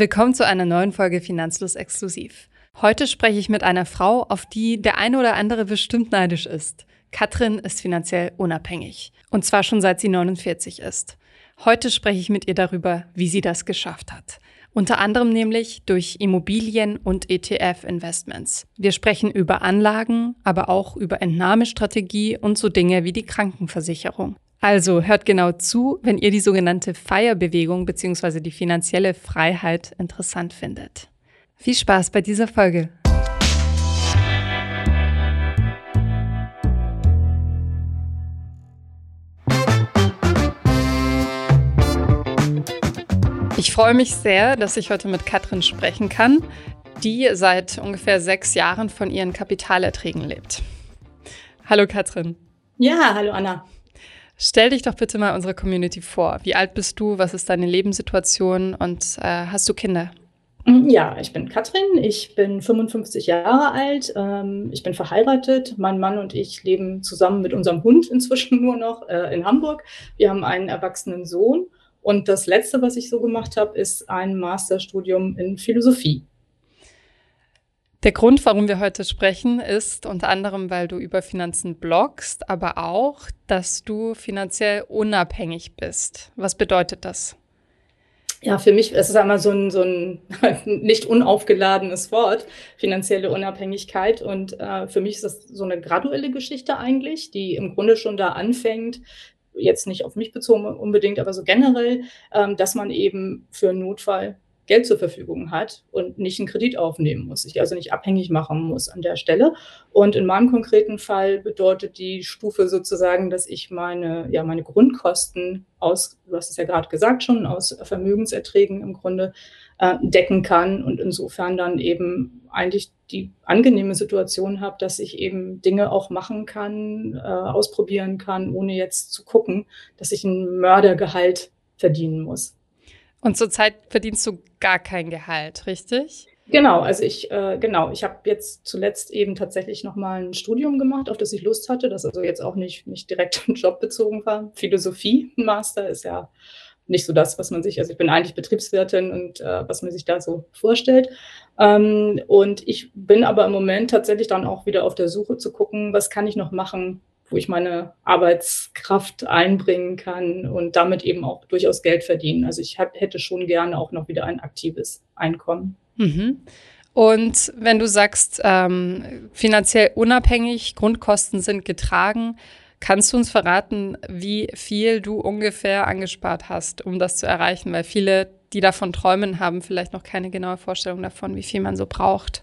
Willkommen zu einer neuen Folge Finanzlos Exklusiv. Heute spreche ich mit einer Frau, auf die der eine oder andere bestimmt neidisch ist. Katrin ist finanziell unabhängig. Und zwar schon seit sie 49 ist. Heute spreche ich mit ihr darüber, wie sie das geschafft hat. Unter anderem nämlich durch Immobilien und ETF-Investments. Wir sprechen über Anlagen, aber auch über Entnahmestrategie und so Dinge wie die Krankenversicherung. Also hört genau zu, wenn ihr die sogenannte Feierbewegung bzw. die finanzielle Freiheit interessant findet. Viel Spaß bei dieser Folge. Ich freue mich sehr, dass ich heute mit Katrin sprechen kann, die seit ungefähr sechs Jahren von ihren Kapitalerträgen lebt. Hallo Katrin. Ja, hallo Anna. Stell dich doch bitte mal unserer Community vor. Wie alt bist du? Was ist deine Lebenssituation? Und äh, hast du Kinder? Mm, ja, ich bin Katrin, ich bin 55 Jahre alt, ähm, ich bin verheiratet. Mein Mann und ich leben zusammen mit unserem Hund inzwischen nur noch äh, in Hamburg. Wir haben einen erwachsenen Sohn. Und das Letzte, was ich so gemacht habe, ist ein Masterstudium in Philosophie. Der Grund, warum wir heute sprechen, ist unter anderem, weil du über Finanzen blogst, aber auch, dass du finanziell unabhängig bist. Was bedeutet das? Ja, für mich ist es einmal so ein, so ein nicht unaufgeladenes Wort, finanzielle Unabhängigkeit. Und äh, für mich ist das so eine graduelle Geschichte eigentlich, die im Grunde schon da anfängt, jetzt nicht auf mich bezogen unbedingt, aber so generell, ähm, dass man eben für einen Notfall Geld zur Verfügung hat und nicht einen Kredit aufnehmen muss, sich also nicht abhängig machen muss an der Stelle. Und in meinem konkreten Fall bedeutet die Stufe sozusagen, dass ich meine, ja, meine Grundkosten aus, du hast es ja gerade gesagt schon, aus Vermögenserträgen im Grunde äh, decken kann und insofern dann eben eigentlich die angenehme Situation habe, dass ich eben Dinge auch machen kann, äh, ausprobieren kann, ohne jetzt zu gucken, dass ich ein Mördergehalt verdienen muss. Und zurzeit verdienst du gar kein Gehalt, richtig? Genau, also ich, äh, genau, ich habe jetzt zuletzt eben tatsächlich nochmal ein Studium gemacht, auf das ich Lust hatte, das also jetzt auch nicht, nicht direkt jobbezogen war. Philosophie, Master ist ja nicht so das, was man sich, also ich bin eigentlich Betriebswirtin und äh, was man sich da so vorstellt. Ähm, und ich bin aber im Moment tatsächlich dann auch wieder auf der Suche zu gucken, was kann ich noch machen, wo ich meine Arbeitskraft einbringen kann und damit eben auch durchaus Geld verdienen. Also ich hab, hätte schon gerne auch noch wieder ein aktives Einkommen. Mhm. Und wenn du sagst, ähm, finanziell unabhängig, Grundkosten sind getragen, kannst du uns verraten, wie viel du ungefähr angespart hast, um das zu erreichen? Weil viele, die davon träumen, haben vielleicht noch keine genaue Vorstellung davon, wie viel man so braucht.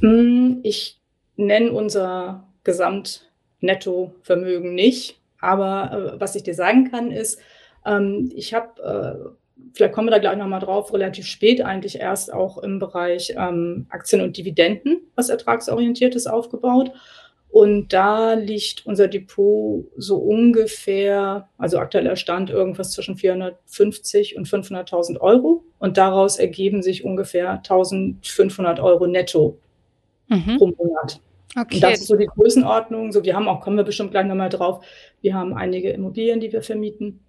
Hm, ich nenne unser Gesamt Nettovermögen nicht. Aber äh, was ich dir sagen kann, ist, ähm, ich habe, äh, vielleicht kommen wir da gleich nochmal drauf, relativ spät eigentlich erst auch im Bereich ähm, Aktien und Dividenden, was ertragsorientiertes aufgebaut. Und da liegt unser Depot so ungefähr, also aktueller Stand irgendwas zwischen 450 und 500.000 Euro. Und daraus ergeben sich ungefähr 1500 Euro netto mhm. pro Monat. Okay. Und das ist so die Größenordnung. So, wir haben auch, kommen wir bestimmt gleich nochmal drauf, wir haben einige Immobilien, die wir vermieten.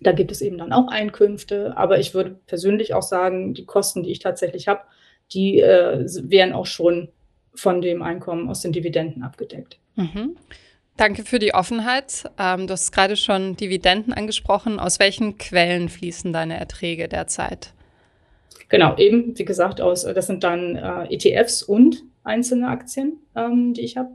Da gibt es eben dann auch Einkünfte. Aber ich würde persönlich auch sagen, die Kosten, die ich tatsächlich habe, die äh, wären auch schon von dem Einkommen aus den Dividenden abgedeckt. Mhm. Danke für die Offenheit. Ähm, du hast gerade schon Dividenden angesprochen. Aus welchen Quellen fließen deine Erträge derzeit? Genau, eben, wie gesagt, aus, das sind dann äh, ETFs und einzelne Aktien, ähm, die ich habe.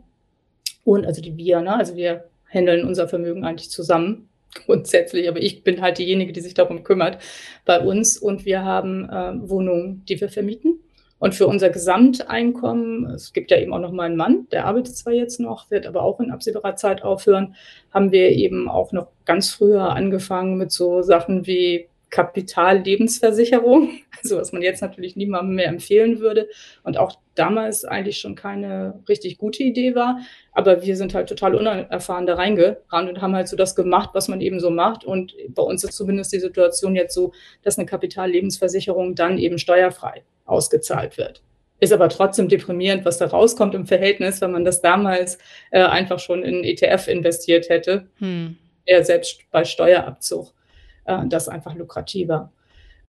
Und also die wir, ne? also wir handeln unser Vermögen eigentlich zusammen grundsätzlich, aber ich bin halt diejenige, die sich darum kümmert bei uns und wir haben äh, Wohnungen, die wir vermieten. Und für unser Gesamteinkommen, es gibt ja eben auch noch mal einen Mann, der arbeitet zwar jetzt noch, wird aber auch in absehbarer Zeit aufhören, haben wir eben auch noch ganz früher angefangen mit so Sachen wie Kapitallebensversicherung, also was man jetzt natürlich niemandem mehr empfehlen würde und auch damals eigentlich schon keine richtig gute Idee war. Aber wir sind halt total unerfahren da reingerannt und haben halt so das gemacht, was man eben so macht. Und bei uns ist zumindest die Situation jetzt so, dass eine Kapitallebensversicherung dann eben steuerfrei ausgezahlt wird. Ist aber trotzdem deprimierend, was da rauskommt im Verhältnis, wenn man das damals äh, einfach schon in ETF investiert hätte. Hm. Er selbst bei Steuerabzug äh, das einfach lukrativer.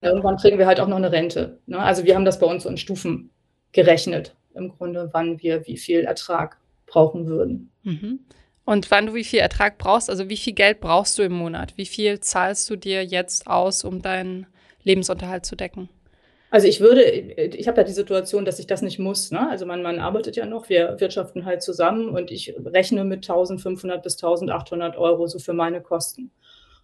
irgendwann kriegen wir halt auch noch eine Rente. Ne? Also wir haben das bei uns so in Stufen gerechnet, im Grunde, wann wir wie viel Ertrag brauchen würden. Mhm. Und wann du wie viel Ertrag brauchst, also wie viel Geld brauchst du im Monat? Wie viel zahlst du dir jetzt aus, um deinen Lebensunterhalt zu decken? Also ich würde, ich habe ja die Situation, dass ich das nicht muss. Ne? Also mein Mann arbeitet ja noch, wir wirtschaften halt zusammen und ich rechne mit 1500 bis 1800 Euro so für meine Kosten.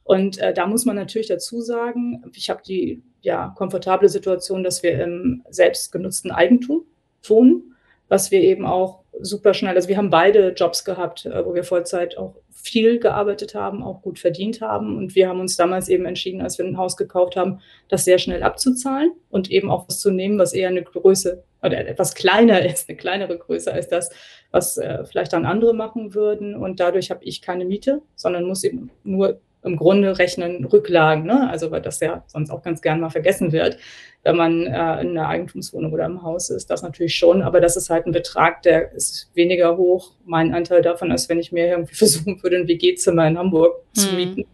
Und äh, da muss man natürlich dazu sagen, ich habe die ja, komfortable Situation, dass wir im selbstgenutzten Eigentum wohnen, was wir eben auch super schnell, also wir haben beide Jobs gehabt, äh, wo wir Vollzeit auch viel gearbeitet haben, auch gut verdient haben. Und wir haben uns damals eben entschieden, als wir ein Haus gekauft haben, das sehr schnell abzuzahlen und eben auch was zu nehmen, was eher eine Größe oder etwas kleiner ist, eine kleinere Größe als das, was äh, vielleicht dann andere machen würden. Und dadurch habe ich keine Miete, sondern muss eben nur im Grunde rechnen Rücklagen, ne? also weil das ja sonst auch ganz gern mal vergessen wird, wenn man äh, in einer Eigentumswohnung oder im Haus ist, das natürlich schon, aber das ist halt ein Betrag, der ist weniger hoch, mein Anteil davon, als wenn ich mir irgendwie versuchen würde, ein WG-Zimmer in Hamburg hm. zu mieten.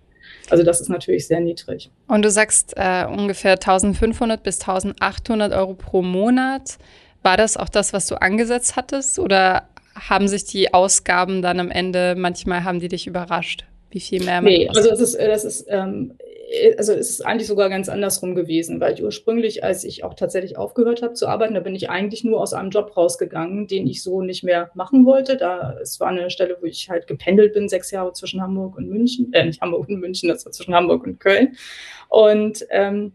Also das ist natürlich sehr niedrig. Und du sagst äh, ungefähr 1500 bis 1800 Euro pro Monat. War das auch das, was du angesetzt hattest oder haben sich die Ausgaben dann am Ende, manchmal haben die dich überrascht? Wie viel mehr? Nee, also das ist, das ist, ähm, äh, also es ist eigentlich sogar ganz andersrum gewesen, weil ich ursprünglich, als ich auch tatsächlich aufgehört habe zu arbeiten, da bin ich eigentlich nur aus einem Job rausgegangen, den ich so nicht mehr machen wollte. Da es war eine Stelle, wo ich halt gependelt bin, sechs Jahre zwischen Hamburg und München, äh, nicht Hamburg und München, das war zwischen Hamburg und Köln. Und ähm,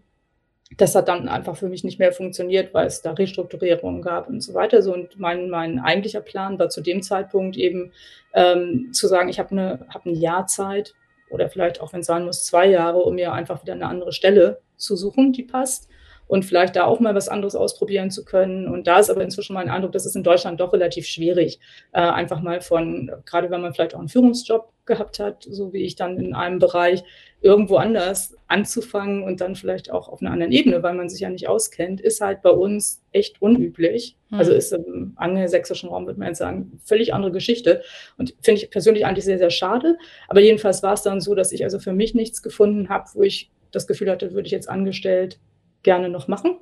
das hat dann einfach für mich nicht mehr funktioniert, weil es da Restrukturierungen gab und so weiter. So, und mein, mein eigentlicher Plan war zu dem Zeitpunkt eben ähm, zu sagen, ich habe eine, hab ein Jahr Zeit oder vielleicht auch, wenn es sein muss, zwei Jahre, um mir einfach wieder eine andere Stelle zu suchen, die passt und vielleicht da auch mal was anderes ausprobieren zu können. Und da ist aber inzwischen mein Eindruck, das ist in Deutschland doch relativ schwierig, äh, einfach mal von, gerade wenn man vielleicht auch einen Führungsjob gehabt hat, so wie ich dann in einem Bereich, irgendwo anders anzufangen und dann vielleicht auch auf einer anderen Ebene, weil man sich ja nicht auskennt, ist halt bei uns echt unüblich. Mhm. Also ist im angelsächsischen Raum, würde man jetzt sagen, völlig andere Geschichte. Und finde ich persönlich eigentlich sehr, sehr schade. Aber jedenfalls war es dann so, dass ich also für mich nichts gefunden habe, wo ich das Gefühl hatte, würde ich jetzt angestellt gerne noch machen.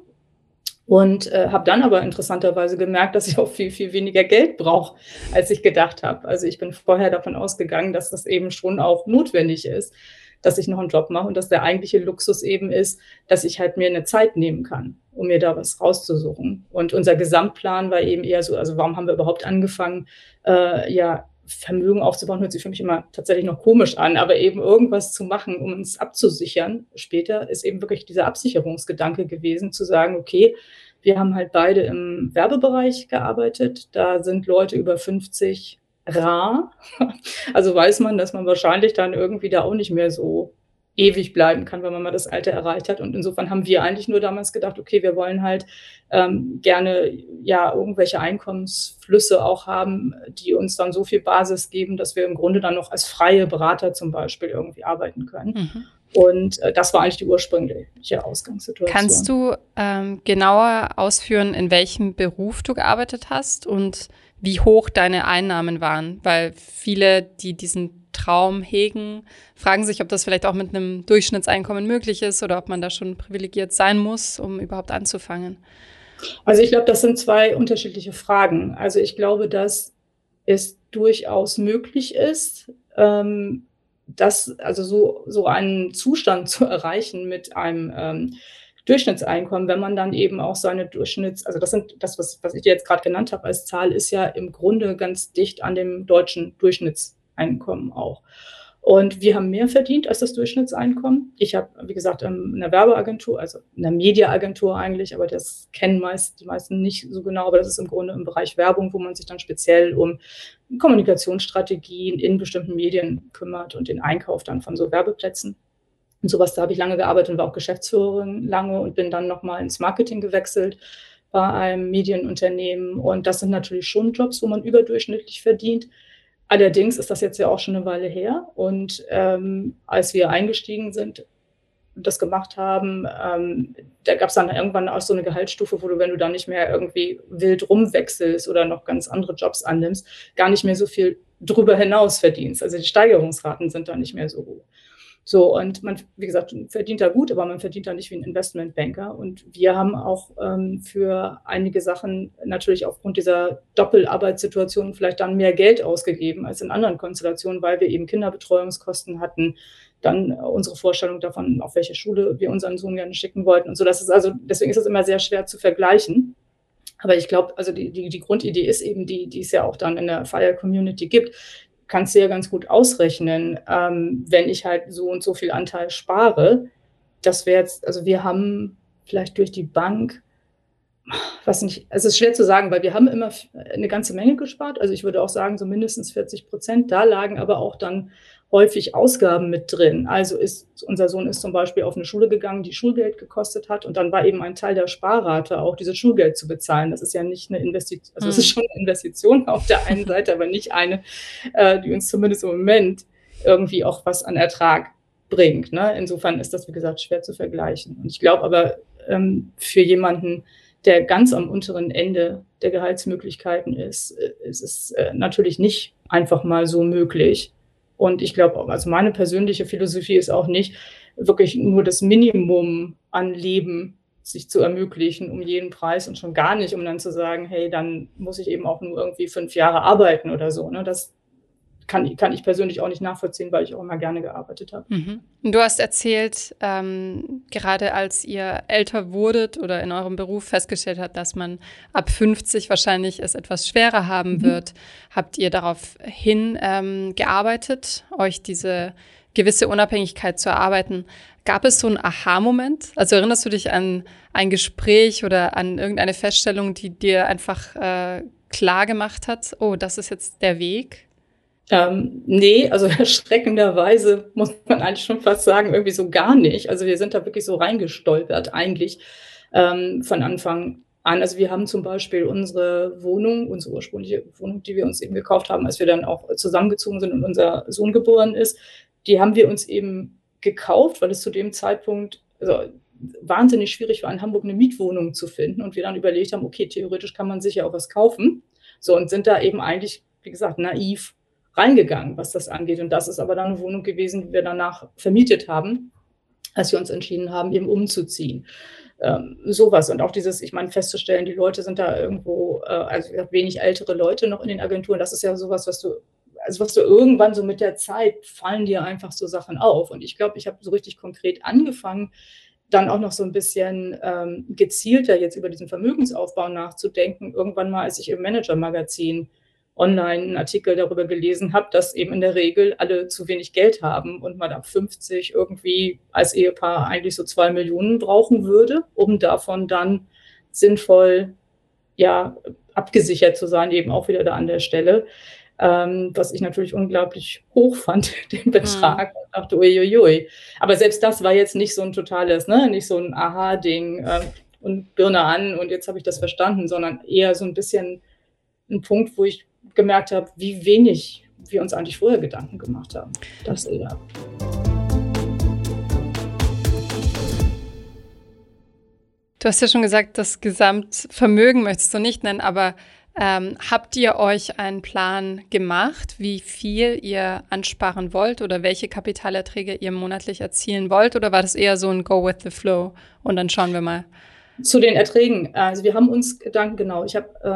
Und äh, habe dann aber interessanterweise gemerkt, dass ich auch viel, viel weniger Geld brauche, als ich gedacht habe. Also ich bin vorher davon ausgegangen, dass das eben schon auch notwendig ist, dass ich noch einen Job mache und dass der eigentliche Luxus eben ist, dass ich halt mir eine Zeit nehmen kann, um mir da was rauszusuchen. Und unser Gesamtplan war eben eher so, also warum haben wir überhaupt angefangen, äh, ja, Vermögen aufzubauen, hört sich für mich immer tatsächlich noch komisch an, aber eben irgendwas zu machen, um uns abzusichern. Später ist eben wirklich dieser Absicherungsgedanke gewesen, zu sagen, okay, wir haben halt beide im Werbebereich gearbeitet. Da sind Leute über 50 rar. Also weiß man, dass man wahrscheinlich dann irgendwie da auch nicht mehr so ewig bleiben kann, wenn man mal das Alter erreicht hat. Und insofern haben wir eigentlich nur damals gedacht, okay, wir wollen halt ähm, gerne ja irgendwelche Einkommensflüsse auch haben, die uns dann so viel Basis geben, dass wir im Grunde dann noch als freie Berater zum Beispiel irgendwie arbeiten können. Mhm. Und äh, das war eigentlich die ursprüngliche Ausgangssituation. Kannst du ähm, genauer ausführen, in welchem Beruf du gearbeitet hast und wie hoch deine Einnahmen waren? Weil viele, die diesen Traum hegen, fragen sich, ob das vielleicht auch mit einem Durchschnittseinkommen möglich ist oder ob man da schon privilegiert sein muss, um überhaupt anzufangen. Also ich glaube, das sind zwei unterschiedliche Fragen. Also ich glaube, dass es durchaus möglich ist, ähm, das, also so, so einen Zustand zu erreichen mit einem ähm, Durchschnittseinkommen, wenn man dann eben auch seine Durchschnitts, also das sind das, was, was ich dir jetzt gerade genannt habe als Zahl, ist ja im Grunde ganz dicht an dem deutschen Durchschnittseinkommen Einkommen auch. Und wir haben mehr verdient als das Durchschnittseinkommen. Ich habe, wie gesagt, in einer Werbeagentur, also in einer Mediaagentur eigentlich, aber das kennen meist die meisten nicht so genau, aber das ist im Grunde im Bereich Werbung, wo man sich dann speziell um Kommunikationsstrategien in bestimmten Medien kümmert und den Einkauf dann von so Werbeplätzen. Und sowas, da habe ich lange gearbeitet und war auch Geschäftsführerin lange und bin dann nochmal ins Marketing gewechselt bei einem Medienunternehmen. Und das sind natürlich schon Jobs, wo man überdurchschnittlich verdient. Allerdings ist das jetzt ja auch schon eine Weile her. Und ähm, als wir eingestiegen sind, das gemacht haben, ähm, da gab es dann irgendwann auch so eine Gehaltsstufe, wo du, wenn du da nicht mehr irgendwie wild rumwechselst oder noch ganz andere Jobs annimmst, gar nicht mehr so viel drüber hinaus verdienst. Also die Steigerungsraten sind da nicht mehr so hoch. So, und man, wie gesagt, verdient da gut, aber man verdient da nicht wie ein Investmentbanker. Und wir haben auch ähm, für einige Sachen natürlich aufgrund dieser Doppelarbeitssituation vielleicht dann mehr Geld ausgegeben als in anderen Konstellationen, weil wir eben Kinderbetreuungskosten hatten, dann unsere Vorstellung davon, auf welche Schule wir unseren Sohn gerne schicken wollten und so. Das ist also, deswegen ist es immer sehr schwer zu vergleichen. Aber ich glaube, also die, die, die Grundidee ist eben die, die es ja auch dann in der Fire Community gibt kannst du ja ganz gut ausrechnen, ähm, wenn ich halt so und so viel Anteil spare. Das wäre jetzt, also wir haben vielleicht durch die Bank, was nicht, es ist schwer zu sagen, weil wir haben immer eine ganze Menge gespart. Also ich würde auch sagen, so mindestens 40 Prozent. Da lagen aber auch dann häufig Ausgaben mit drin. Also ist unser Sohn ist zum Beispiel auf eine Schule gegangen, die Schulgeld gekostet hat und dann war eben ein Teil der Sparrate auch dieses Schulgeld zu bezahlen. Das ist ja nicht eine Investition, also es ist hm. schon eine Investition auf der einen Seite, aber nicht eine, äh, die uns zumindest im Moment irgendwie auch was an Ertrag bringt. Ne? Insofern ist das wie gesagt schwer zu vergleichen. Und ich glaube aber ähm, für jemanden der ganz am unteren Ende der Gehaltsmöglichkeiten ist, ist es äh, natürlich nicht einfach mal so möglich, und ich glaube, also meine persönliche Philosophie ist auch nicht, wirklich nur das Minimum an Leben sich zu ermöglichen um jeden Preis und schon gar nicht, um dann zu sagen, hey, dann muss ich eben auch nur irgendwie fünf Jahre arbeiten oder so. Ne? Das, kann, kann ich persönlich auch nicht nachvollziehen, weil ich auch immer gerne gearbeitet habe. Mhm. Du hast erzählt, ähm, gerade als ihr älter wurdet oder in eurem Beruf festgestellt habt, dass man ab 50 wahrscheinlich es etwas schwerer haben mhm. wird, habt ihr daraufhin ähm, gearbeitet, euch diese gewisse Unabhängigkeit zu erarbeiten. Gab es so einen Aha-Moment? Also erinnerst du dich an ein Gespräch oder an irgendeine Feststellung, die dir einfach äh, klar gemacht hat, oh, das ist jetzt der Weg? Ähm, nee, also erschreckenderweise muss man eigentlich schon fast sagen, irgendwie so gar nicht. Also wir sind da wirklich so reingestolpert eigentlich ähm, von Anfang an. Also wir haben zum Beispiel unsere Wohnung, unsere ursprüngliche Wohnung, die wir uns eben gekauft haben, als wir dann auch zusammengezogen sind und unser Sohn geboren ist, die haben wir uns eben gekauft, weil es zu dem Zeitpunkt also wahnsinnig schwierig war, in Hamburg eine Mietwohnung zu finden und wir dann überlegt haben, okay, theoretisch kann man sich ja auch was kaufen. So und sind da eben eigentlich, wie gesagt, naiv reingegangen, was das angeht. Und das ist aber dann eine Wohnung gewesen, die wir danach vermietet haben, als wir uns entschieden haben, eben umzuziehen. Ähm, sowas und auch dieses, ich meine, festzustellen, die Leute sind da irgendwo, äh, also wenig ältere Leute noch in den Agenturen, das ist ja sowas, was du, also was du irgendwann so mit der Zeit fallen dir einfach so Sachen auf. Und ich glaube, ich habe so richtig konkret angefangen, dann auch noch so ein bisschen ähm, gezielter jetzt über diesen Vermögensaufbau nachzudenken, irgendwann mal, als ich im Manager-Magazin online einen Artikel darüber gelesen habe, dass eben in der Regel alle zu wenig Geld haben und man ab 50 irgendwie als Ehepaar eigentlich so zwei Millionen brauchen würde, um davon dann sinnvoll ja abgesichert zu sein, eben auch wieder da an der Stelle. Ähm, was ich natürlich unglaublich hoch fand, den Betrag. Mhm. Und dachte, uiuiui. Aber selbst das war jetzt nicht so ein totales, ne, nicht so ein Aha-Ding äh, und Birne an und jetzt habe ich das verstanden, sondern eher so ein bisschen ein Punkt, wo ich gemerkt habe, wie wenig wir uns eigentlich vorher Gedanken gemacht haben. Das eher. Du hast ja schon gesagt, das Gesamtvermögen möchtest du nicht nennen, aber ähm, habt ihr euch einen Plan gemacht, wie viel ihr ansparen wollt oder welche Kapitalerträge ihr monatlich erzielen wollt? Oder war das eher so ein Go with the Flow und dann schauen wir mal? Zu den Erträgen. Also wir haben uns Gedanken, genau, ich habe äh,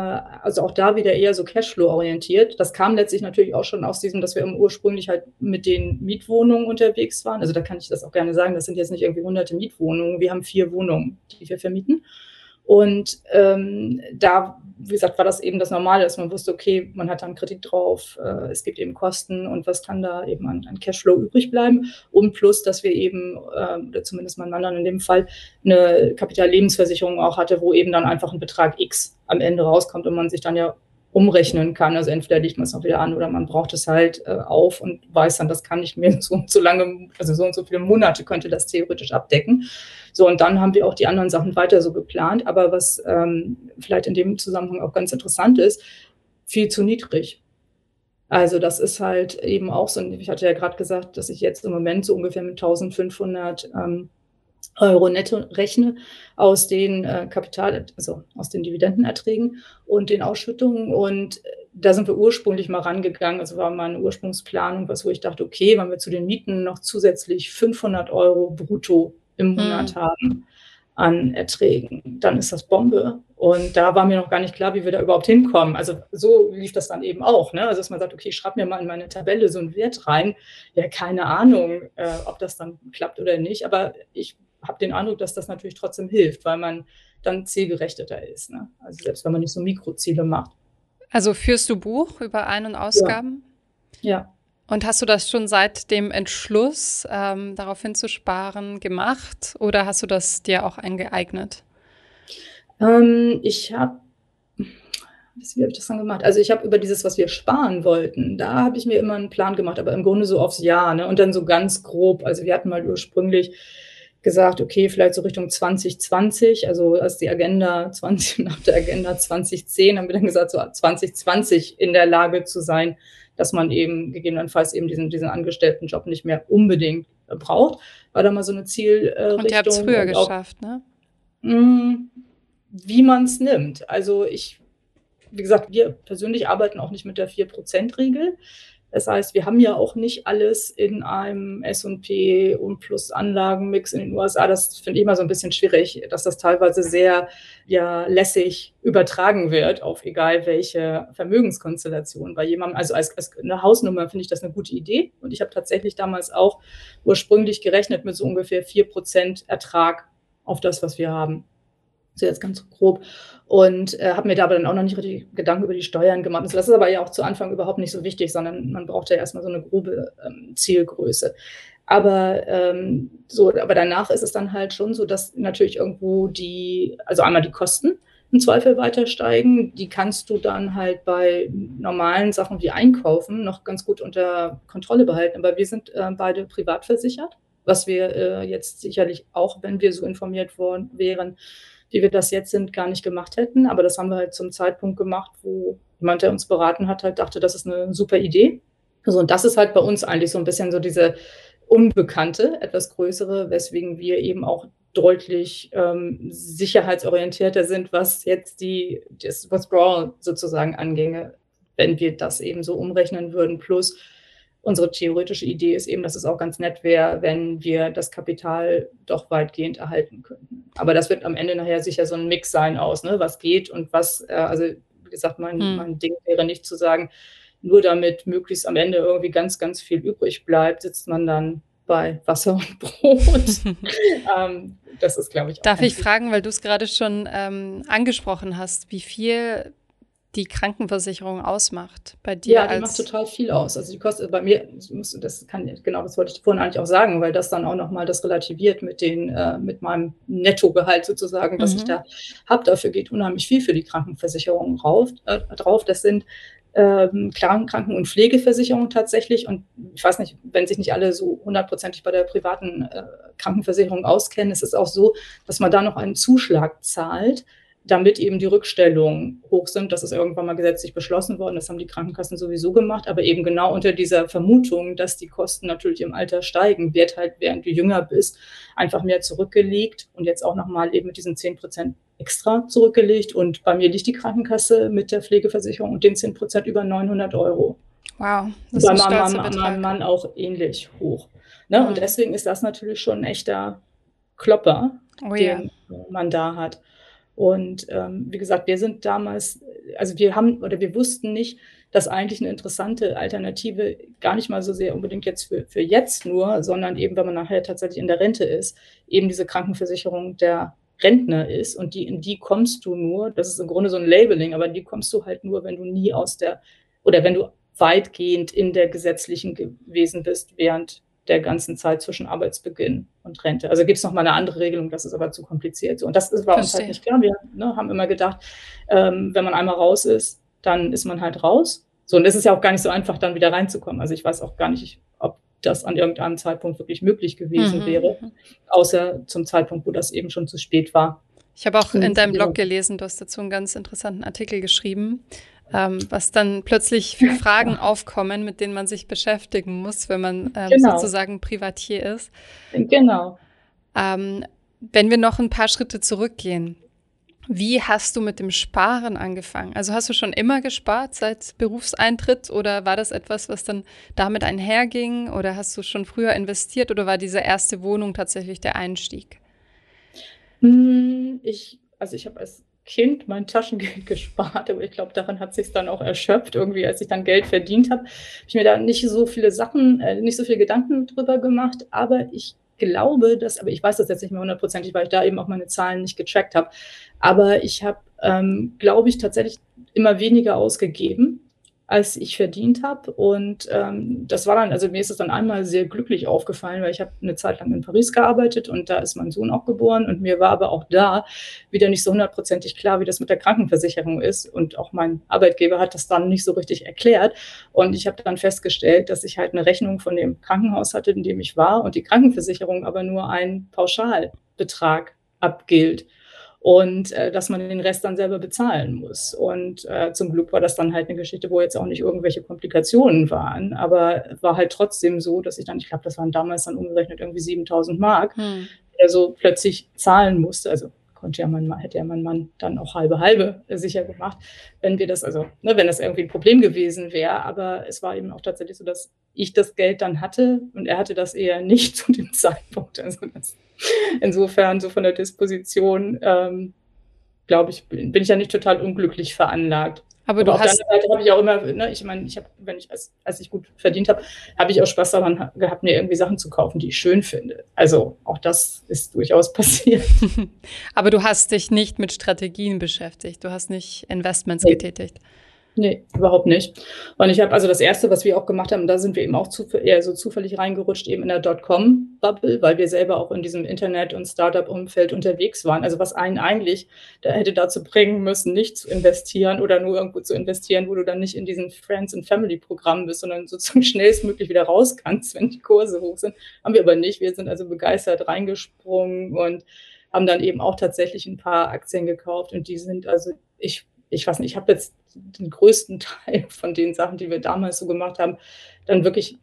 also auch da wieder eher so Cashflow orientiert. Das kam letztlich natürlich auch schon aus diesem, dass wir ursprünglich halt mit den Mietwohnungen unterwegs waren. Also da kann ich das auch gerne sagen, das sind jetzt nicht irgendwie hunderte Mietwohnungen. Wir haben vier Wohnungen, die wir vermieten. Und ähm, da, wie gesagt, war das eben das Normale, dass man wusste, okay, man hat da einen Kredit drauf, äh, es gibt eben Kosten und was kann da eben an, an Cashflow übrig bleiben. Und plus, dass wir eben, äh, oder zumindest mein Mann dann in dem Fall, eine Kapitallebensversicherung auch hatte, wo eben dann einfach ein Betrag X am Ende rauskommt und man sich dann ja umrechnen kann. Also entweder legt man es noch wieder an oder man braucht es halt äh, auf und weiß dann, das kann nicht mehr so und so lange, also so und so viele Monate könnte das theoretisch abdecken. So, und dann haben wir auch die anderen Sachen weiter so geplant. Aber was ähm, vielleicht in dem Zusammenhang auch ganz interessant ist, viel zu niedrig. Also das ist halt eben auch so, ich hatte ja gerade gesagt, dass ich jetzt im Moment so ungefähr mit 1500 ähm, Euro netto rechne aus den äh, Kapital, also aus den Dividendenerträgen und den Ausschüttungen. Und da sind wir ursprünglich mal rangegangen. Also war mal eine Ursprungsplanung, was wo ich dachte, okay, wenn wir zu den Mieten noch zusätzlich 500 Euro brutto im Monat mhm. haben an Erträgen, dann ist das Bombe. Und da war mir noch gar nicht klar, wie wir da überhaupt hinkommen. Also so lief das dann eben auch. Ne? Also dass man sagt, okay, schreib mir mal in meine Tabelle so einen Wert rein. Ja, keine Ahnung, äh, ob das dann klappt oder nicht. Aber ich habe den Eindruck, dass das natürlich trotzdem hilft, weil man dann zielgerichteter ist. Ne? Also selbst wenn man nicht so Mikroziele macht. Also führst du Buch über Ein- und Ausgaben? Ja. ja. Und hast du das schon seit dem Entschluss, ähm, darauf hinzusparen, gemacht oder hast du das dir auch eingeeignet? Ähm, ich habe, wie habe ich das dann gemacht? Also ich habe über dieses, was wir sparen wollten, da habe ich mir immer einen Plan gemacht, aber im Grunde so aufs Jahr ne? und dann so ganz grob. Also wir hatten mal ursprünglich gesagt, okay, vielleicht so Richtung 2020, also als die Agenda 20, nach der Agenda 2010 haben wir dann gesagt, so 2020 in der Lage zu sein, dass man eben gegebenenfalls eben diesen, diesen Angestelltenjob nicht mehr unbedingt braucht. War da mal so eine Zielrichtung. Und ihr habt es früher auch, geschafft, ne? Mh, mm, wie man es nimmt. Also ich, wie gesagt, wir persönlich arbeiten auch nicht mit der 4%-Regel. Das heißt, wir haben ja auch nicht alles in einem S&P und plus Anlagenmix in den USA. Das finde ich immer so ein bisschen schwierig, dass das teilweise sehr ja lässig übertragen wird auf egal welche Vermögenskonstellation bei jemandem. Also als, als eine Hausnummer finde ich das eine gute Idee. Und ich habe tatsächlich damals auch ursprünglich gerechnet mit so ungefähr vier Prozent Ertrag auf das, was wir haben. So jetzt ganz grob und äh, habe mir da aber dann auch noch nicht richtig Gedanken über die Steuern gemacht. Das ist aber ja auch zu Anfang überhaupt nicht so wichtig, sondern man braucht ja erstmal so eine grobe ähm, Zielgröße. Aber ähm, so, aber danach ist es dann halt schon so, dass natürlich irgendwo die, also einmal die Kosten im Zweifel weiter steigen. Die kannst du dann halt bei normalen Sachen wie Einkaufen noch ganz gut unter Kontrolle behalten. Aber wir sind äh, beide privat versichert, was wir äh, jetzt sicherlich auch, wenn wir so informiert worden wären, wie wir das jetzt sind, gar nicht gemacht hätten. Aber das haben wir halt zum Zeitpunkt gemacht, wo jemand, der uns beraten hat, halt dachte, das ist eine super Idee. Also, und das ist halt bei uns eigentlich so ein bisschen so diese Unbekannte, etwas größere, weswegen wir eben auch deutlich ähm, sicherheitsorientierter sind, was jetzt die, das Withdrawal sozusagen anginge, wenn wir das eben so umrechnen würden. Plus unsere theoretische Idee ist eben, dass es auch ganz nett wäre, wenn wir das Kapital doch weitgehend erhalten könnten. Aber das wird am Ende nachher sicher so ein Mix sein aus, ne, was geht und was, äh, also wie gesagt, mein, hm. mein Ding wäre nicht zu sagen, nur damit möglichst am Ende irgendwie ganz, ganz viel übrig bleibt, sitzt man dann bei Wasser und Brot. ähm, das ist, glaube ich, auch Darf ich fragen, weil du es gerade schon ähm, angesprochen hast, wie viel die Krankenversicherung ausmacht bei dir? Ja, die macht total viel aus. Also die kostet bei mir, das kann genau, das wollte ich vorhin eigentlich auch sagen, weil das dann auch nochmal das relativiert mit den, äh, mit meinem Nettogehalt sozusagen, was mhm. ich da habe. Dafür geht unheimlich viel für die Krankenversicherung rauf, äh, drauf. Das sind ähm, Kranken- und Pflegeversicherung tatsächlich. Und ich weiß nicht, wenn sich nicht alle so hundertprozentig bei der privaten äh, Krankenversicherung auskennen, ist es auch so, dass man da noch einen Zuschlag zahlt damit eben die Rückstellungen hoch sind. Das ist irgendwann mal gesetzlich beschlossen worden. Das haben die Krankenkassen sowieso gemacht. Aber eben genau unter dieser Vermutung, dass die Kosten natürlich im Alter steigen, wird halt, während du jünger bist, einfach mehr zurückgelegt und jetzt auch nochmal eben mit diesen 10 Prozent extra zurückgelegt. Und bei mir liegt die Krankenkasse mit der Pflegeversicherung und den 10 Prozent über 900 Euro. Wow. Das bei ist ein meinem, meinem Mann auch ähnlich hoch. Ne? Mhm. Und deswegen ist das natürlich schon ein echter Klopper, oh, den ja. man da hat. Und ähm, wie gesagt, wir sind damals, also wir haben oder wir wussten nicht, dass eigentlich eine interessante Alternative gar nicht mal so sehr unbedingt jetzt für, für jetzt nur, sondern eben, wenn man nachher tatsächlich in der Rente ist, eben diese Krankenversicherung der Rentner ist. Und die, in die kommst du nur, das ist im Grunde so ein Labeling, aber in die kommst du halt nur, wenn du nie aus der, oder wenn du weitgehend in der gesetzlichen gewesen bist, während der ganzen Zeit zwischen Arbeitsbeginn und Rente. Also gibt es noch mal eine andere Regelung, das ist aber zu kompliziert. Und das war uns halt nicht klar. Wir ne, haben immer gedacht, ähm, wenn man einmal raus ist, dann ist man halt raus. So, und es ist ja auch gar nicht so einfach, dann wieder reinzukommen. Also ich weiß auch gar nicht, ob das an irgendeinem Zeitpunkt wirklich möglich gewesen mhm. wäre, außer zum Zeitpunkt, wo das eben schon zu spät war. Ich habe auch in deinem Blog gelesen, du hast dazu einen ganz interessanten Artikel geschrieben ähm, was dann plötzlich für Fragen aufkommen, mit denen man sich beschäftigen muss, wenn man ähm, genau. sozusagen Privatier ist. Genau. Ähm, wenn wir noch ein paar Schritte zurückgehen, Wie hast du mit dem Sparen angefangen? Also hast du schon immer gespart seit Berufseintritt oder war das etwas, was dann damit einherging oder hast du schon früher investiert oder war diese erste Wohnung tatsächlich der Einstieg? Hm, ich, also ich habe als Kind mein Taschengeld gespart, aber ich glaube, daran hat sich dann auch erschöpft. Irgendwie, als ich dann Geld verdient habe, habe ich mir da nicht so viele Sachen, äh, nicht so viele Gedanken drüber gemacht. Aber ich glaube, dass, aber ich weiß das jetzt nicht mehr hundertprozentig, weil ich da eben auch meine Zahlen nicht getrackt habe. Aber ich habe, ähm, glaube ich, tatsächlich immer weniger ausgegeben als ich verdient habe. Und ähm, das war dann, also mir ist es dann einmal sehr glücklich aufgefallen, weil ich habe eine Zeit lang in Paris gearbeitet und da ist mein Sohn auch geboren. Und mir war aber auch da wieder nicht so hundertprozentig klar, wie das mit der Krankenversicherung ist. Und auch mein Arbeitgeber hat das dann nicht so richtig erklärt. Und ich habe dann festgestellt, dass ich halt eine Rechnung von dem Krankenhaus hatte, in dem ich war, und die Krankenversicherung aber nur einen Pauschalbetrag abgilt und äh, dass man den Rest dann selber bezahlen muss. Und äh, zum Glück war das dann halt eine Geschichte, wo jetzt auch nicht irgendwelche Komplikationen waren, aber war halt trotzdem so, dass ich dann, ich glaube, das waren damals dann umgerechnet irgendwie 7000 Mark, hm. also plötzlich zahlen musste. Also konnte ja mein, hätte ja mein Mann dann auch halbe halbe sicher gemacht, wenn wir das, also ne, wenn das irgendwie ein Problem gewesen wäre. Aber es war eben auch tatsächlich so, dass ich das Geld dann hatte und er hatte das eher nicht zu dem Zeitpunkt. Also das Insofern, so von der Disposition, ähm, glaube ich, bin ich ja nicht total unglücklich veranlagt. Aber, Aber auf der Seite habe ich auch immer, ne, ich meine, ich habe, wenn ich, als, als ich gut verdient habe, habe ich auch Spaß daran gehabt, mir irgendwie Sachen zu kaufen, die ich schön finde. Also auch das ist durchaus passiert. Aber du hast dich nicht mit Strategien beschäftigt. Du hast nicht Investments nee. getätigt. Nee, überhaupt nicht. Und ich habe also das erste, was wir auch gemacht haben, da sind wir eben auch zu, eher so zufällig reingerutscht, eben in der Dotcom-Bubble, weil wir selber auch in diesem Internet- und Startup-Umfeld unterwegs waren. Also was einen eigentlich da hätte dazu bringen müssen, nicht zu investieren oder nur irgendwo zu investieren, wo du dann nicht in diesen Friends- and Family-Programmen bist, sondern sozusagen schnellstmöglich wieder raus kannst, wenn die Kurse hoch sind. Haben wir aber nicht. Wir sind also begeistert reingesprungen und haben dann eben auch tatsächlich ein paar Aktien gekauft und die sind also ich ich weiß nicht, ich habe jetzt den größten Teil von den Sachen, die wir damals so gemacht haben, dann wirklich,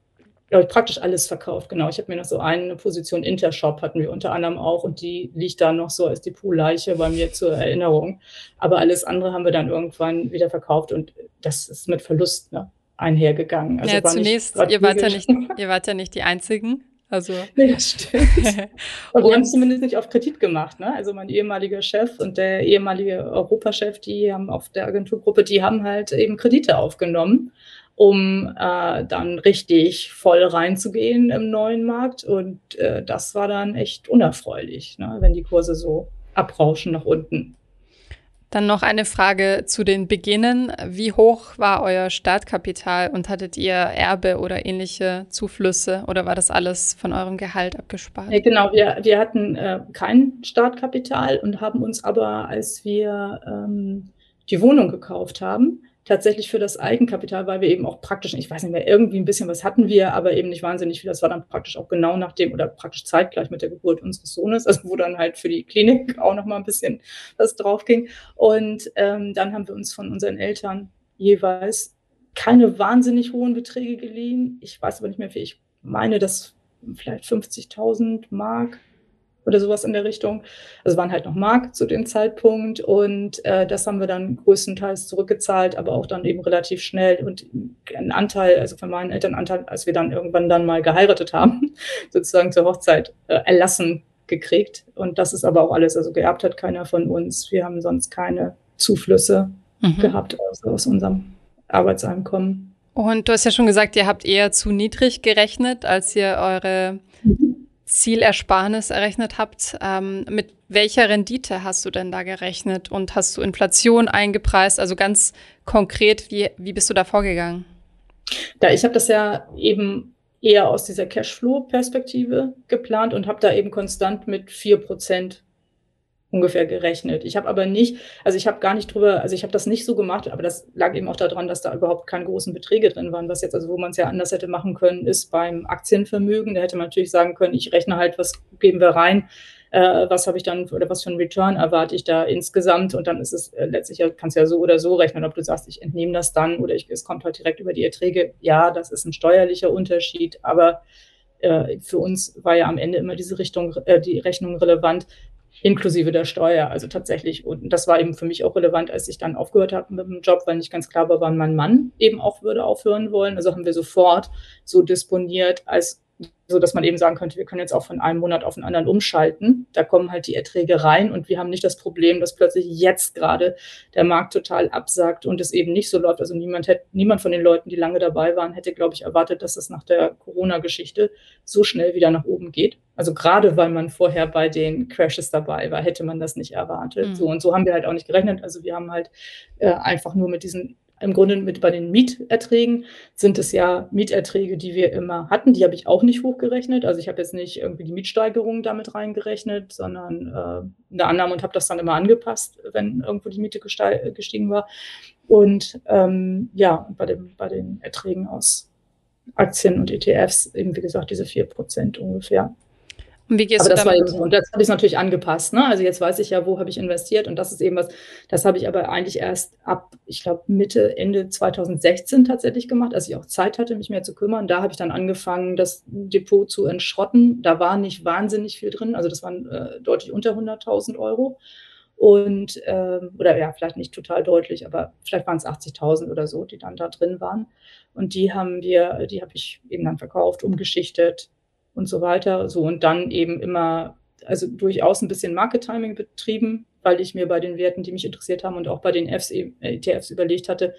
glaube ich, praktisch alles verkauft. Genau, ich habe mir noch so eine Position Intershop hatten wir unter anderem auch und die liegt da noch so als Depotleiche bei mir zur Erinnerung. Aber alles andere haben wir dann irgendwann wieder verkauft und das ist mit Verlust ne, einhergegangen. Also ja, zunächst, ihr wart ja, nicht, ihr wart ja nicht die Einzigen. Also. Das stimmt. Und wir haben es zumindest nicht auf Kredit gemacht. Ne? Also mein ehemaliger Chef und der ehemalige Europachef, die haben auf der Agenturgruppe, die haben halt eben Kredite aufgenommen, um äh, dann richtig voll reinzugehen im neuen Markt. Und äh, das war dann echt unerfreulich, ne? wenn die Kurse so abrauschen nach unten. Dann noch eine Frage zu den Beginnen. Wie hoch war euer Startkapital und hattet ihr Erbe oder ähnliche Zuflüsse oder war das alles von eurem Gehalt abgespart? Ja, genau, wir, wir hatten äh, kein Startkapital und haben uns aber, als wir ähm, die Wohnung gekauft haben, tatsächlich für das Eigenkapital, weil wir eben auch praktisch, ich weiß nicht mehr, irgendwie ein bisschen was hatten wir, aber eben nicht wahnsinnig viel. Das war dann praktisch auch genau nach dem oder praktisch zeitgleich mit der Geburt unseres Sohnes, also wo dann halt für die Klinik auch noch mal ein bisschen was drauf ging. Und ähm, dann haben wir uns von unseren Eltern jeweils keine wahnsinnig hohen Beträge geliehen. Ich weiß aber nicht mehr, wie ich meine, dass vielleicht 50.000 Mark oder sowas in der Richtung. Also waren halt noch Mark zu dem Zeitpunkt und äh, das haben wir dann größtenteils zurückgezahlt, aber auch dann eben relativ schnell und ein Anteil, also von meinen Elternanteil, als wir dann irgendwann dann mal geheiratet haben, sozusagen zur Hochzeit äh, erlassen gekriegt. Und das ist aber auch alles, also geerbt hat keiner von uns. Wir haben sonst keine Zuflüsse mhm. gehabt aus, aus unserem Arbeitseinkommen. Und du hast ja schon gesagt, ihr habt eher zu niedrig gerechnet, als ihr eure Zielersparnis errechnet habt. Ähm, mit welcher Rendite hast du denn da gerechnet und hast du Inflation eingepreist? Also ganz konkret, wie, wie bist du da vorgegangen? Da ich habe das ja eben eher aus dieser Cashflow-Perspektive geplant und habe da eben konstant mit 4% ungefähr gerechnet. Ich habe aber nicht, also ich habe gar nicht drüber, also ich habe das nicht so gemacht, aber das lag eben auch daran, dass da überhaupt keine großen Beträge drin waren. Was jetzt, also wo man es ja anders hätte machen können, ist beim Aktienvermögen. Da hätte man natürlich sagen können, ich rechne halt, was geben wir rein, äh, was habe ich dann oder was für einen Return erwarte ich da insgesamt und dann ist es äh, letztlich, kannst ja so oder so rechnen, ob du sagst, ich entnehme das dann oder ich, es kommt halt direkt über die Erträge. Ja, das ist ein steuerlicher Unterschied, aber äh, für uns war ja am Ende immer diese Richtung, äh, die Rechnung relevant inklusive der Steuer. Also tatsächlich, und das war eben für mich auch relevant, als ich dann aufgehört habe mit dem Job, weil nicht ganz klar war, wann mein Mann eben auch würde aufhören wollen. Also haben wir sofort so disponiert, als so dass man eben sagen könnte, wir können jetzt auch von einem Monat auf den anderen umschalten. Da kommen halt die Erträge rein und wir haben nicht das Problem, dass plötzlich jetzt gerade der Markt total absagt und es eben nicht so läuft. Also niemand hätte, niemand von den Leuten, die lange dabei waren, hätte, glaube ich, erwartet, dass es nach der Corona-Geschichte so schnell wieder nach oben geht. Also gerade weil man vorher bei den Crashes dabei war, hätte man das nicht erwartet. Mhm. So und so haben wir halt auch nicht gerechnet. Also wir haben halt äh, einfach nur mit diesen im Grunde mit bei den Mieterträgen sind es ja Mieterträge, die wir immer hatten. Die habe ich auch nicht hochgerechnet. Also ich habe jetzt nicht irgendwie die Mietsteigerung damit reingerechnet, sondern äh, eine Annahme und habe das dann immer angepasst, wenn irgendwo die Miete gestiegen war. Und ähm, ja, bei, dem, bei den Erträgen aus Aktien und ETFs eben, wie gesagt, diese 4% ungefähr. Und wie gehst aber du das damit? War eben, und das habe ich natürlich angepasst. Ne? Also jetzt weiß ich ja, wo habe ich investiert und das ist eben was, das habe ich aber eigentlich erst ab, ich glaube, Mitte, Ende 2016 tatsächlich gemacht, als ich auch Zeit hatte, mich mehr zu kümmern. Da habe ich dann angefangen, das Depot zu entschrotten. Da war nicht wahnsinnig viel drin, also das waren äh, deutlich unter 100.000 Euro. Und, äh, oder ja, vielleicht nicht total deutlich, aber vielleicht waren es 80.000 oder so, die dann da drin waren. Und die haben wir, die habe ich eben dann verkauft, umgeschichtet, und so weiter. So und dann eben immer, also durchaus ein bisschen Market Timing betrieben, weil ich mir bei den Werten, die mich interessiert haben und auch bei den Fs, ETFs überlegt hatte,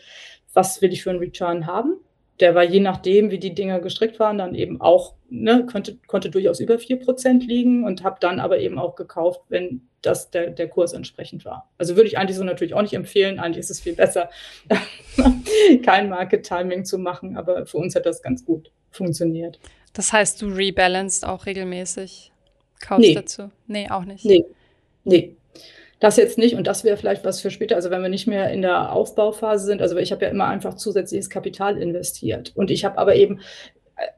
was will ich für einen Return haben. Der war je nachdem, wie die Dinger gestrickt waren, dann eben auch, ne, konnte, konnte durchaus über 4% liegen und habe dann aber eben auch gekauft, wenn das der, der Kurs entsprechend war. Also würde ich eigentlich so natürlich auch nicht empfehlen. Eigentlich ist es viel besser, kein Market Timing zu machen, aber für uns hat das ganz gut funktioniert. Das heißt, du rebalanced auch regelmäßig? Kaufst nee. dazu? Nee, auch nicht. Nee. Nee. Das jetzt nicht und das wäre vielleicht was für später, also wenn wir nicht mehr in der Aufbauphase sind, also ich habe ja immer einfach zusätzliches Kapital investiert und ich habe aber eben,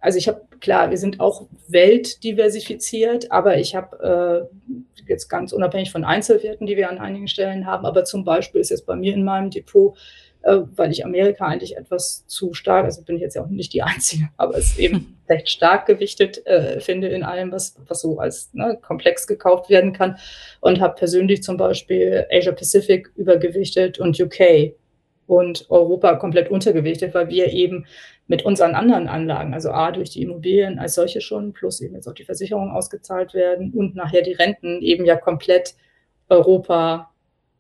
also ich habe, klar, wir sind auch weltdiversifiziert, aber ich habe äh, jetzt ganz unabhängig von Einzelwerten, die wir an einigen Stellen haben, aber zum Beispiel ist jetzt bei mir in meinem Depot äh, weil ich Amerika eigentlich etwas zu stark, also bin ich jetzt ja auch nicht die Einzige, aber es eben recht stark gewichtet äh, finde in allem, was, was so als ne, komplex gekauft werden kann. Und habe persönlich zum Beispiel Asia Pacific übergewichtet und UK und Europa komplett untergewichtet, weil wir eben mit unseren anderen Anlagen, also A durch die Immobilien als solche schon, plus eben jetzt auch die Versicherungen ausgezahlt werden und nachher die Renten eben ja komplett Europa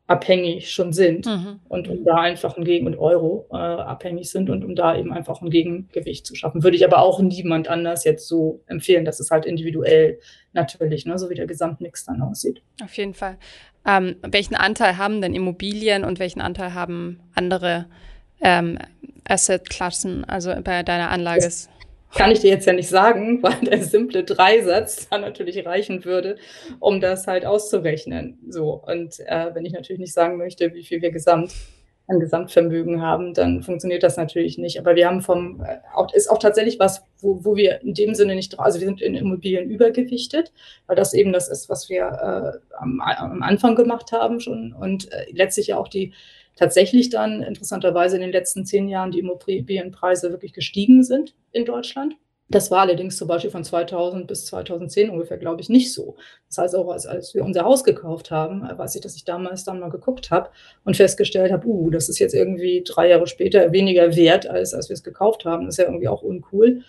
abhängig schon sind mhm. und um da einfach ein Gegen- und Euro äh, abhängig sind und um da eben einfach ein Gegengewicht zu schaffen. Würde ich aber auch niemand anders jetzt so empfehlen. Das ist halt individuell natürlich, ne, so wie der Gesamtmix dann aussieht. Auf jeden Fall. Ähm, welchen Anteil haben denn Immobilien und welchen Anteil haben andere ähm, Asset-Klassen, also bei deiner Anlage? Das kann ich dir jetzt ja nicht sagen, weil der simple Dreisatz dann natürlich reichen würde, um das halt auszurechnen. So. Und äh, wenn ich natürlich nicht sagen möchte, wie viel wir gesamt an Gesamtvermögen haben, dann funktioniert das natürlich nicht. Aber wir haben vom, äh, auch, ist auch tatsächlich was, wo, wo wir in dem Sinne nicht, also wir sind in Immobilien übergewichtet, weil das eben das ist, was wir äh, am, am Anfang gemacht haben schon und äh, letztlich ja auch die tatsächlich dann interessanterweise in den letzten zehn Jahren die Immobilienpreise wirklich gestiegen sind in Deutschland. Das war allerdings zum Beispiel von 2000 bis 2010 ungefähr, glaube ich, nicht so. Das heißt auch, als, als wir unser Haus gekauft haben, weiß ich, dass ich damals dann mal geguckt habe und festgestellt habe, uh, das ist jetzt irgendwie drei Jahre später weniger wert, als als wir es gekauft haben. Das ist ja irgendwie auch uncool.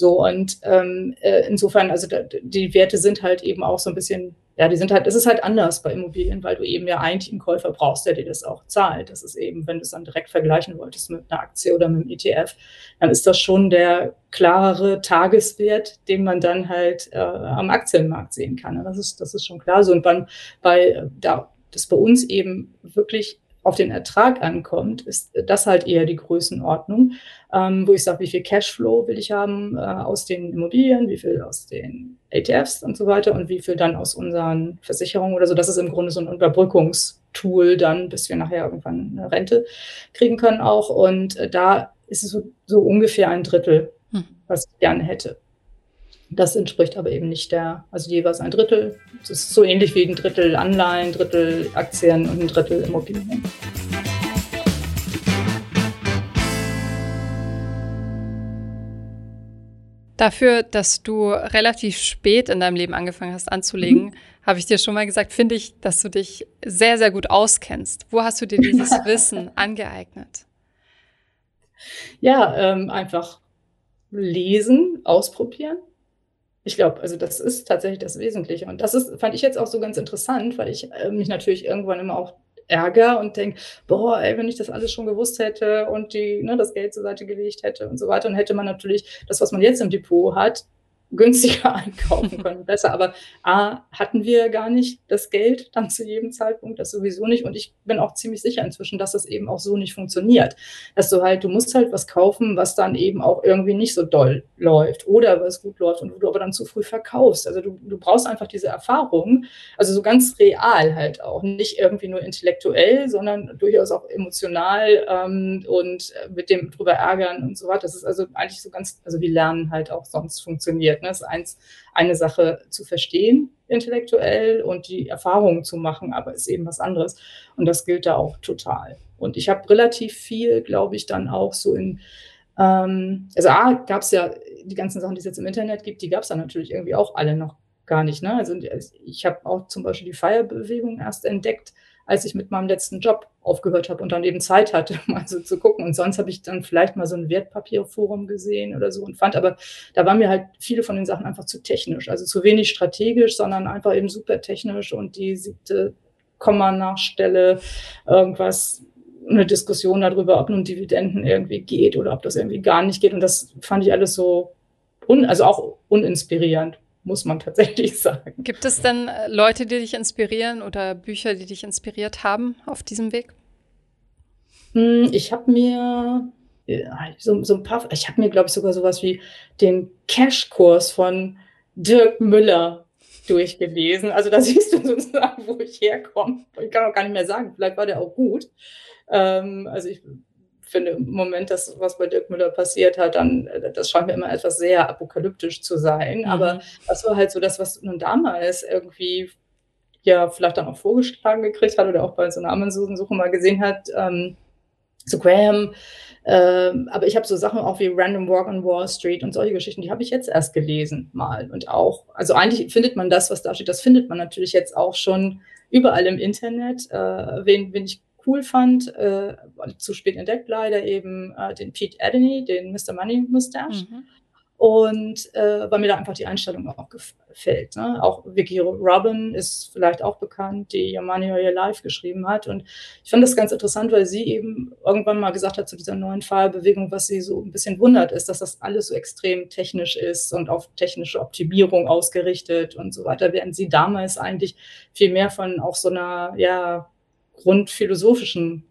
So, und ähm, äh, insofern, also die Werte sind halt eben auch so ein bisschen, ja, die sind halt, es ist halt anders bei Immobilien, weil du eben ja eigentlich einen Käufer brauchst, der dir das auch zahlt. Das ist eben, wenn du es dann direkt vergleichen wolltest mit einer Aktie oder mit einem ETF, dann ist das schon der klarere Tageswert, den man dann halt äh, am Aktienmarkt sehen kann. Das ist, das ist schon klar so. Und beim, bei, da das bei uns eben wirklich auf den Ertrag ankommt, ist das halt eher die Größenordnung, ähm, wo ich sage, wie viel Cashflow will ich haben äh, aus den Immobilien, wie viel aus den ETFs und so weiter und wie viel dann aus unseren Versicherungen oder so. Das ist im Grunde so ein Überbrückungstool dann, bis wir nachher irgendwann eine Rente kriegen können auch. Und äh, da ist es so, so ungefähr ein Drittel, hm. was ich gerne hätte. Das entspricht aber eben nicht der, also jeweils ein Drittel. Das ist so ähnlich wie ein Drittel Anleihen, ein Drittel Aktien und ein Drittel Immobilien. Dafür, dass du relativ spät in deinem Leben angefangen hast anzulegen, mhm. habe ich dir schon mal gesagt, finde ich, dass du dich sehr, sehr gut auskennst. Wo hast du dir dieses Wissen angeeignet? Ja, ähm, einfach lesen, ausprobieren. Ich glaube, also das ist tatsächlich das Wesentliche. Und das ist, fand ich jetzt auch so ganz interessant, weil ich äh, mich natürlich irgendwann immer auch ärgere und denke, boah, ey, wenn ich das alles schon gewusst hätte und die, ne, das Geld zur Seite gelegt hätte und so weiter, dann hätte man natürlich das, was man jetzt im Depot hat, günstiger einkaufen können, besser. Aber A, hatten wir gar nicht das Geld dann zu jedem Zeitpunkt, das sowieso nicht. Und ich bin auch ziemlich sicher inzwischen, dass das eben auch so nicht funktioniert. Dass du halt, du musst halt was kaufen, was dann eben auch irgendwie nicht so doll läuft oder was gut läuft und du aber dann zu früh verkaufst. Also du, du brauchst einfach diese Erfahrung, also so ganz real halt auch. Nicht irgendwie nur intellektuell, sondern durchaus auch emotional ähm, und mit dem drüber ärgern und so weiter. Das ist also eigentlich so ganz, also wie Lernen halt auch sonst funktioniert. Ne? Es ist eins, eine Sache zu verstehen intellektuell und die Erfahrungen zu machen, aber ist eben was anderes. Und das gilt da auch total. Und ich habe relativ viel, glaube ich, dann auch so in, ähm, also A, gab es ja die ganzen Sachen, die es jetzt im Internet gibt, die gab es dann natürlich irgendwie auch alle noch gar nicht. Ne? Also ich habe auch zum Beispiel die Feierbewegung erst entdeckt, als ich mit meinem letzten Job aufgehört habe und dann eben Zeit hatte, mal so zu gucken. Und sonst habe ich dann vielleicht mal so ein Wertpapierforum gesehen oder so und fand, aber da waren mir halt viele von den Sachen einfach zu technisch, also zu wenig strategisch, sondern einfach eben super technisch und die siebte Komma-Nachstelle, irgendwas, eine Diskussion darüber, ob nun Dividenden irgendwie geht oder ob das irgendwie gar nicht geht. Und das fand ich alles so, un, also auch uninspirierend muss man tatsächlich sagen. Gibt es denn äh, Leute, die dich inspirieren oder Bücher, die dich inspiriert haben auf diesem Weg? Hm, ich habe mir so, so, ein paar, ich habe mir, glaube ich, sogar sowas wie den Cash-Kurs von Dirk Müller durchgelesen. Also da siehst du sozusagen, wo ich herkomme. Ich kann auch gar nicht mehr sagen, vielleicht war der auch gut. Ähm, also ich finde im Moment, das, was bei Dirk Müller passiert hat, dann, äh, das scheint mir immer etwas sehr apokalyptisch zu sein. Mhm. Aber das war halt so das, was nun damals irgendwie ja vielleicht dann auch vorgeschlagen gekriegt hat oder auch bei so einer Amazon-Suche mal gesehen hat, ähm, zu Graham. Ähm, aber ich habe so Sachen auch wie Random Walk on Wall Street und solche Geschichten, die habe ich jetzt erst gelesen mal. Und auch, also eigentlich findet man das, was da steht, das findet man natürlich jetzt auch schon überall im Internet. Äh, wen, wen ich cool fand, äh, zu spät entdeckt leider eben äh, den Pete Adeny, den Mr. Money Mustache. Mhm. Und äh, weil mir da einfach die Einstellung auch gefällt. Ne? Auch Vicky Robin ist vielleicht auch bekannt, die Your Money or Your Life geschrieben hat. Und ich fand das ganz interessant, weil sie eben irgendwann mal gesagt hat zu dieser neuen Fahrbewegung, was sie so ein bisschen wundert, ist, dass das alles so extrem technisch ist und auf technische Optimierung ausgerichtet und so weiter, während sie damals eigentlich viel mehr von auch so einer, ja, grundphilosophischen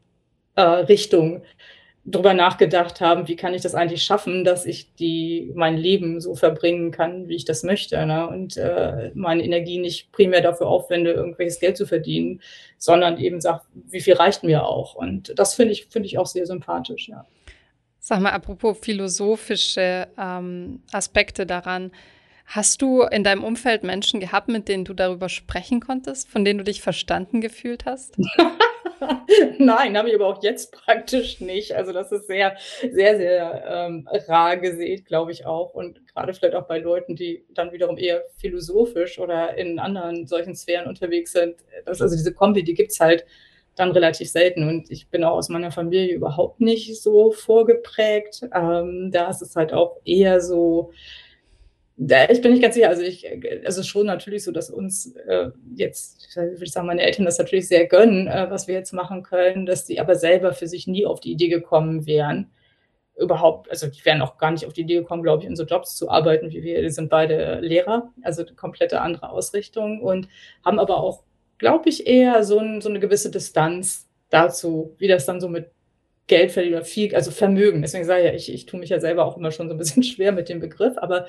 äh, Richtung drüber nachgedacht haben, wie kann ich das eigentlich schaffen, dass ich die, mein Leben so verbringen kann, wie ich das möchte. Ne? Und äh, meine Energie nicht primär dafür aufwende, irgendwelches Geld zu verdienen, sondern eben sagt, wie viel reicht mir auch. Und das finde ich, finde ich auch sehr sympathisch, ja. Sag mal, apropos philosophische ähm, Aspekte daran, Hast du in deinem Umfeld Menschen gehabt, mit denen du darüber sprechen konntest, von denen du dich verstanden gefühlt hast? Nein, habe ich aber auch jetzt praktisch nicht. Also das ist sehr, sehr, sehr ähm, rar gesät, glaube ich auch. Und gerade vielleicht auch bei Leuten, die dann wiederum eher philosophisch oder in anderen solchen Sphären unterwegs sind. Das, also diese Kombi, die gibt es halt dann relativ selten. Und ich bin auch aus meiner Familie überhaupt nicht so vorgeprägt. Ähm, da ist es halt auch eher so, ich bin nicht ganz sicher. Also ich, es ist schon natürlich so, dass uns äh, jetzt, würde ich sagen, meine Eltern das natürlich sehr gönnen, äh, was wir jetzt machen können, dass die aber selber für sich nie auf die Idee gekommen wären, überhaupt, also die wären auch gar nicht auf die Idee gekommen, glaube ich, in so Jobs zu arbeiten wie wir. Die sind beide Lehrer, also eine komplette andere Ausrichtung und haben aber auch, glaube ich, eher so, ein, so eine gewisse Distanz dazu, wie das dann so mit Geld verdienen oder viel, also Vermögen. Deswegen sage ich ja, ich, ich tue mich ja selber auch immer schon so ein bisschen schwer mit dem Begriff, aber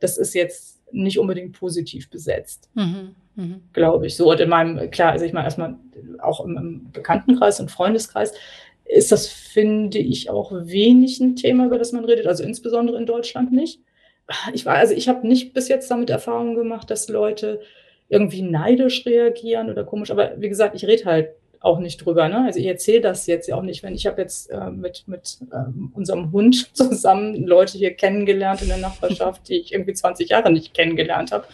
das ist jetzt nicht unbedingt positiv besetzt, mhm. Mhm. glaube ich. So, und in meinem, klar, also ich meine, erstmal auch im, im Bekanntenkreis und Freundeskreis ist das, finde ich, auch wenig ein Thema, über das man redet, also insbesondere in Deutschland nicht. Ich war, also ich habe nicht bis jetzt damit Erfahrungen gemacht, dass Leute irgendwie neidisch reagieren oder komisch, aber wie gesagt, ich rede halt auch nicht drüber. Ne? Also ich erzähle das jetzt ja auch nicht, wenn ich habe jetzt äh, mit, mit ähm, unserem Hund zusammen Leute hier kennengelernt in der Nachbarschaft, die ich irgendwie 20 Jahre nicht kennengelernt habe.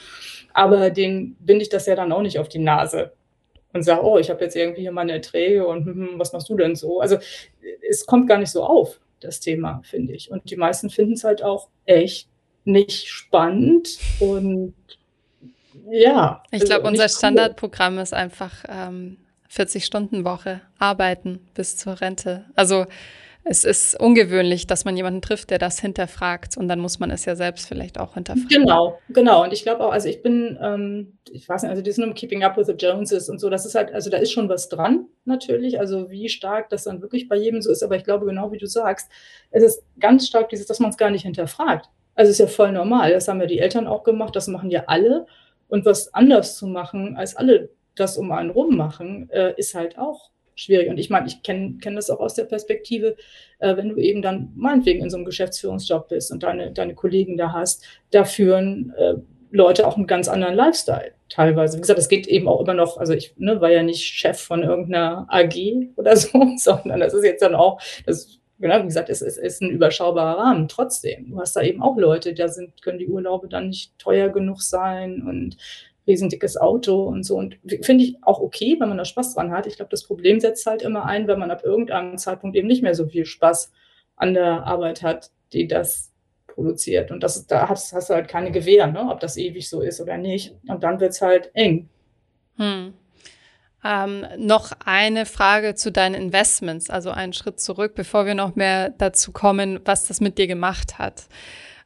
Aber den binde ich das ja dann auch nicht auf die Nase und sage, oh, ich habe jetzt irgendwie hier meine Erträge und hm, hm, was machst du denn so? Also es kommt gar nicht so auf, das Thema, finde ich. Und die meisten finden es halt auch echt nicht spannend und ja. Ich glaube, also unser Standardprogramm ist einfach ähm, 40-Stunden-Woche, arbeiten bis zur Rente. Also es ist ungewöhnlich, dass man jemanden trifft, der das hinterfragt und dann muss man es ja selbst vielleicht auch hinterfragen. Genau, genau. Und ich glaube auch, also ich bin, ähm, ich weiß nicht, also das nur Keeping Up with the Joneses und so, das ist halt, also da ist schon was dran natürlich, also wie stark das dann wirklich bei jedem so ist, aber ich glaube genau wie du sagst, es ist ganz stark dieses, dass man es gar nicht hinterfragt. Also es ist ja voll normal, das haben ja die Eltern auch gemacht, das machen ja alle und was anders zu machen, als alle das um einen rum machen, äh, ist halt auch schwierig. Und ich meine, ich kenne kenn das auch aus der Perspektive, äh, wenn du eben dann meinetwegen in so einem Geschäftsführungsjob bist und deine, deine Kollegen da hast, da führen äh, Leute auch einen ganz anderen Lifestyle teilweise. Wie gesagt, es geht eben auch immer noch, also ich ne, war ja nicht Chef von irgendeiner AG oder so, sondern das ist jetzt dann auch, das genau, wie gesagt, es, es ist ein überschaubarer Rahmen. Trotzdem, du hast da eben auch Leute, da sind, können die Urlaube dann nicht teuer genug sein und riesendickes Auto und so. Und finde ich auch okay, wenn man da Spaß dran hat. Ich glaube, das Problem setzt halt immer ein, wenn man ab irgendeinem Zeitpunkt eben nicht mehr so viel Spaß an der Arbeit hat, die das produziert. Und das, da hast, hast du halt keine Gewähr, ne? ob das ewig so ist oder nicht. Und dann wird es halt eng. Hm. Ähm, noch eine Frage zu deinen Investments, also einen Schritt zurück, bevor wir noch mehr dazu kommen, was das mit dir gemacht hat.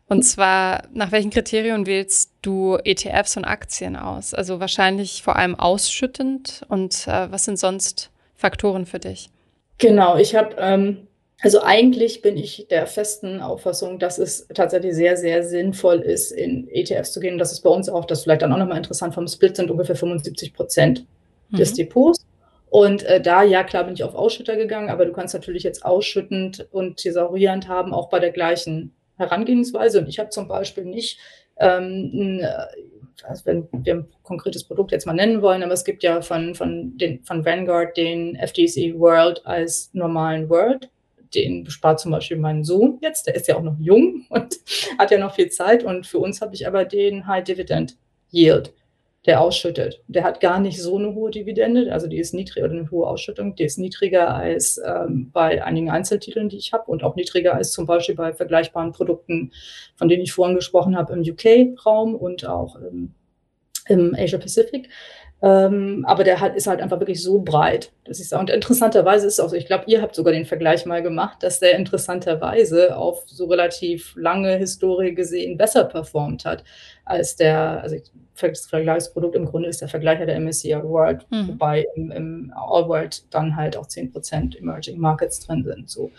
Und zwar, nach welchen Kriterien wählst du ETFs und Aktien aus? Also wahrscheinlich vor allem ausschüttend. Und äh, was sind sonst Faktoren für dich? Genau, ich habe, ähm, also eigentlich bin ich der festen Auffassung, dass es tatsächlich sehr, sehr sinnvoll ist, in ETFs zu gehen. Das ist bei uns auch, das vielleicht dann auch nochmal interessant, vom Split sind ungefähr 75 Prozent mhm. des Depots. Und äh, da, ja, klar bin ich auf Ausschütter gegangen, aber du kannst natürlich jetzt ausschüttend und thesaurierend haben, auch bei der gleichen Herangehensweise. Und ich habe zum Beispiel nicht, ähm, also wenn wir ein konkretes Produkt jetzt mal nennen wollen, aber es gibt ja von, von, den, von Vanguard den FTSE World als normalen World. Den bespart zum Beispiel mein Sohn jetzt, der ist ja auch noch jung und hat ja noch viel Zeit. Und für uns habe ich aber den High Dividend Yield der ausschüttet. Der hat gar nicht so eine hohe Dividende, also die ist niedrig oder eine hohe Ausschüttung, die ist niedriger als ähm, bei einigen Einzeltiteln, die ich habe und auch niedriger als zum Beispiel bei vergleichbaren Produkten, von denen ich vorhin gesprochen habe, im UK-Raum und auch im Asia Pacific. Ähm, aber der hat, ist halt einfach wirklich so breit, dass ich sage. Und interessanterweise ist es auch so, ich glaube, ihr habt sogar den Vergleich mal gemacht, dass der interessanterweise auf so relativ lange Historie gesehen besser performt hat als der, also das Vergleichsprodukt im Grunde ist der Vergleicher der MSCI World, mhm. wobei im, im All World dann halt auch 10% Emerging Markets drin sind. So.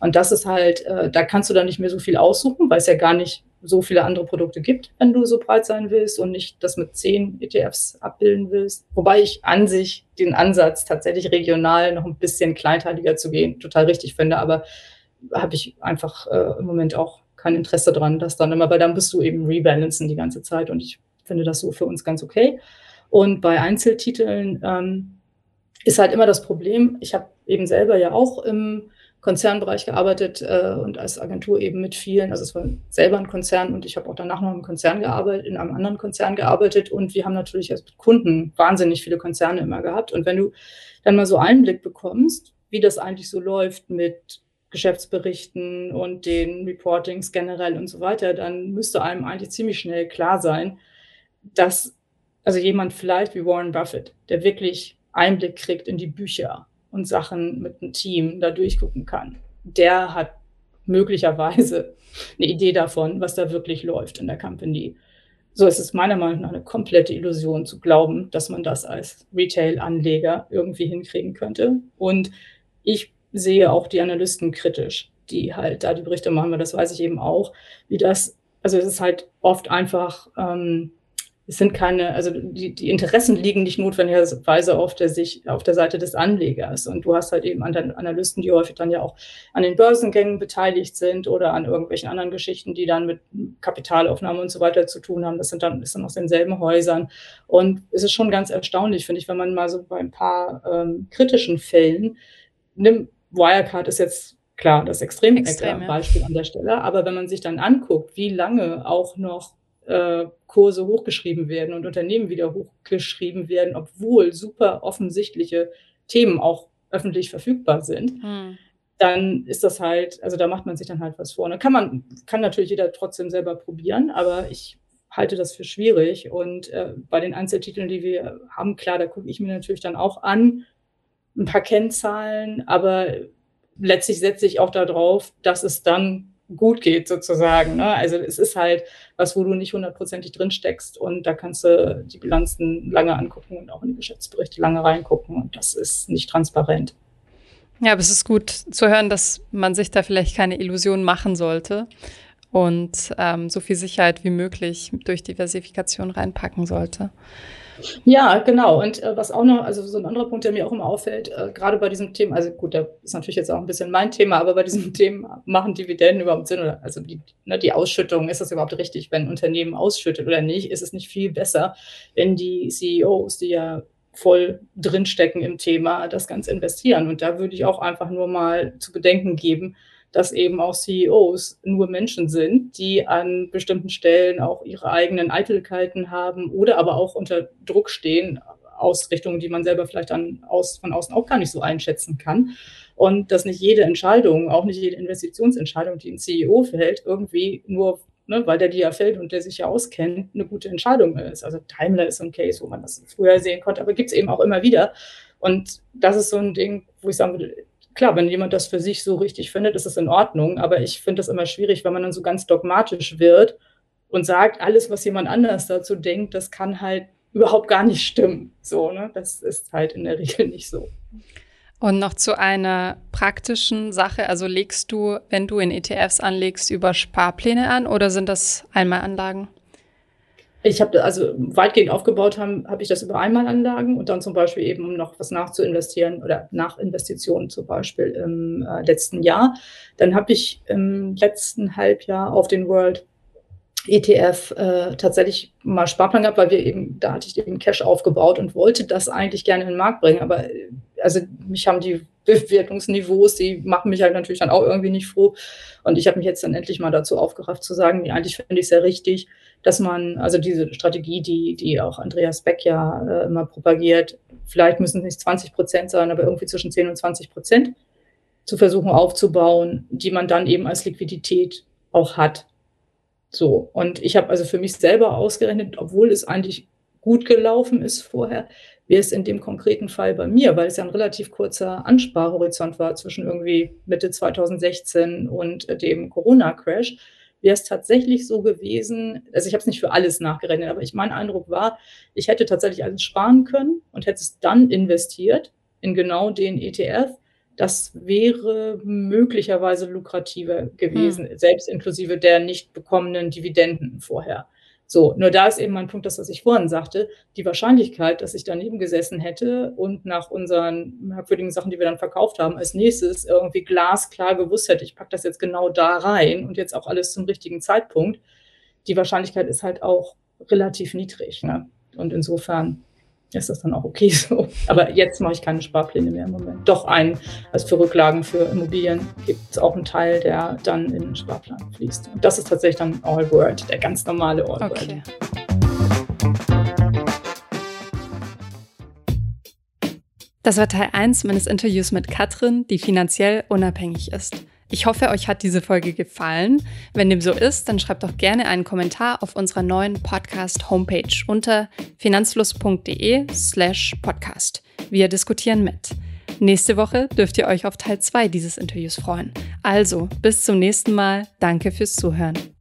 Und das ist halt, äh, da kannst du dann nicht mehr so viel aussuchen, weil es ja gar nicht so viele andere Produkte gibt, wenn du so breit sein willst und nicht das mit zehn ETFs abbilden willst. Wobei ich an sich den Ansatz, tatsächlich regional noch ein bisschen kleinteiliger zu gehen, total richtig finde, aber habe ich einfach äh, im Moment auch kein Interesse dran, dass dann immer, weil dann bist du eben rebalancen die ganze Zeit und ich finde das so für uns ganz okay. Und bei Einzeltiteln ähm, ist halt immer das Problem, ich habe eben selber ja auch im Konzernbereich gearbeitet äh, und als Agentur eben mit vielen. Also es war selber ein Konzern und ich habe auch danach noch im Konzern gearbeitet, in einem anderen Konzern gearbeitet und wir haben natürlich als Kunden wahnsinnig viele Konzerne immer gehabt. Und wenn du dann mal so Einblick bekommst, wie das eigentlich so läuft mit Geschäftsberichten und den Reportings generell und so weiter, dann müsste einem eigentlich ziemlich schnell klar sein, dass also jemand vielleicht wie Warren Buffett, der wirklich Einblick kriegt in die Bücher und Sachen mit einem Team da durchgucken kann. Der hat möglicherweise eine Idee davon, was da wirklich läuft in der Company. So ist es meiner Meinung nach eine komplette Illusion zu glauben, dass man das als Retail-Anleger irgendwie hinkriegen könnte. Und ich sehe auch die Analysten kritisch, die halt da die Berichte machen, weil das weiß ich eben auch, wie das, also es ist halt oft einfach ähm, es sind keine, also die, die Interessen liegen nicht notwendigerweise auf der, Sicht, auf der Seite des Anlegers. Und du hast halt eben Analysten, die häufig dann ja auch an den Börsengängen beteiligt sind oder an irgendwelchen anderen Geschichten, die dann mit Kapitalaufnahme und so weiter zu tun haben. Das sind dann, ist dann aus denselben Häusern. Und es ist schon ganz erstaunlich, finde ich, wenn man mal so bei ein paar ähm, kritischen Fällen nimmt, Wirecard ist jetzt klar das extrem, extrem ja. Beispiel an der Stelle, aber wenn man sich dann anguckt, wie lange auch noch äh, Kurse hochgeschrieben werden und Unternehmen wieder hochgeschrieben werden, obwohl super offensichtliche Themen auch öffentlich verfügbar sind, hm. dann ist das halt, also da macht man sich dann halt was vor. Und kann man, kann natürlich jeder trotzdem selber probieren, aber ich halte das für schwierig. Und äh, bei den Einzeltiteln, die wir haben, klar, da gucke ich mir natürlich dann auch an, ein paar Kennzahlen, aber letztlich setze ich auch darauf, dass es dann gut geht sozusagen. Ne? Also es ist halt was, wo du nicht hundertprozentig drin steckst und da kannst du die Bilanzen lange angucken und auch in die Geschäftsberichte lange reingucken und das ist nicht transparent. Ja, aber es ist gut zu hören, dass man sich da vielleicht keine Illusionen machen sollte und ähm, so viel Sicherheit wie möglich durch Diversifikation reinpacken sollte. Ja, genau. Und äh, was auch noch, also so ein anderer Punkt, der mir auch immer auffällt, äh, gerade bei diesem Thema, also gut, da ist natürlich jetzt auch ein bisschen mein Thema, aber bei diesem Thema, machen Dividenden überhaupt Sinn? Oder also die, ne, die Ausschüttung, ist das überhaupt richtig, wenn ein Unternehmen ausschüttet oder nicht? Ist es nicht viel besser, wenn die CEOs, die ja voll drinstecken im Thema, das Ganze investieren? Und da würde ich auch einfach nur mal zu bedenken geben, dass eben auch CEOs nur Menschen sind, die an bestimmten Stellen auch ihre eigenen Eitelkeiten haben oder aber auch unter Druck stehen, Ausrichtungen, die man selber vielleicht dann aus, von außen auch gar nicht so einschätzen kann. Und dass nicht jede Entscheidung, auch nicht jede Investitionsentscheidung, die ein CEO fällt, irgendwie nur, ne, weil der die ja fällt und der sich ja auskennt, eine gute Entscheidung ist. Also Daimler ist ein Case, wo man das früher sehen konnte, aber gibt es eben auch immer wieder. Und das ist so ein Ding, wo ich sagen würde, klar, wenn jemand das für sich so richtig findet, ist es in Ordnung. Aber ich finde das immer schwierig, wenn man dann so ganz dogmatisch wird und sagt, alles, was jemand anders dazu denkt, das kann halt überhaupt gar nicht stimmen. So, ne? Das ist halt in der Regel nicht so. Und noch zu einer praktischen Sache. Also legst du, wenn du in ETFs anlegst, über Sparpläne an oder sind das Einmalanlagen? Ich habe also weitgehend aufgebaut haben, habe ich das über Einmalanlagen und dann zum Beispiel eben, um noch was nachzuinvestieren oder Nachinvestitionen zum Beispiel im äh, letzten Jahr. Dann habe ich im letzten Halbjahr auf den World ETF äh, tatsächlich mal Sparplan gehabt, weil wir eben, da hatte ich eben Cash aufgebaut und wollte das eigentlich gerne in den Markt bringen. Aber also mich haben die Bewertungsniveaus, die machen mich halt natürlich dann auch irgendwie nicht froh. Und ich habe mich jetzt dann endlich mal dazu aufgerafft zu sagen, eigentlich finde ich es sehr richtig, dass man, also diese Strategie, die, die auch Andreas Beck ja äh, immer propagiert, vielleicht müssen es nicht 20 Prozent sein, aber irgendwie zwischen 10 und 20 Prozent zu versuchen aufzubauen, die man dann eben als Liquidität auch hat. So, und ich habe also für mich selber ausgerechnet, obwohl es eigentlich gut gelaufen ist vorher, wie es in dem konkreten Fall bei mir, weil es ja ein relativ kurzer Ansparhorizont war zwischen irgendwie Mitte 2016 und dem Corona-Crash, wäre es tatsächlich so gewesen, also ich habe es nicht für alles nachgerechnet, aber ich, mein Eindruck war, ich hätte tatsächlich alles sparen können und hätte es dann investiert in genau den ETF. Das wäre möglicherweise lukrativer gewesen, hm. selbst inklusive der nicht bekommenen Dividenden vorher. So, nur da ist eben mein Punkt, das, was ich vorhin sagte, die Wahrscheinlichkeit, dass ich daneben gesessen hätte und nach unseren merkwürdigen Sachen, die wir dann verkauft haben, als nächstes irgendwie glasklar gewusst hätte, ich packe das jetzt genau da rein und jetzt auch alles zum richtigen Zeitpunkt, die Wahrscheinlichkeit ist halt auch relativ niedrig. Ne? Und insofern ist das dann auch okay so. Aber jetzt mache ich keine Sparpläne mehr im Moment. Doch ein, also für Rücklagen für Immobilien gibt es auch einen Teil, der dann in den Sparplan fließt. Und das ist tatsächlich dann All World, der ganz normale All World. Okay. Das war Teil 1 meines Interviews mit Katrin, die finanziell unabhängig ist. Ich hoffe, euch hat diese Folge gefallen. Wenn dem so ist, dann schreibt doch gerne einen Kommentar auf unserer neuen Podcast-Homepage unter finanzfluss.de/slash podcast. Wir diskutieren mit. Nächste Woche dürft ihr euch auf Teil 2 dieses Interviews freuen. Also, bis zum nächsten Mal. Danke fürs Zuhören.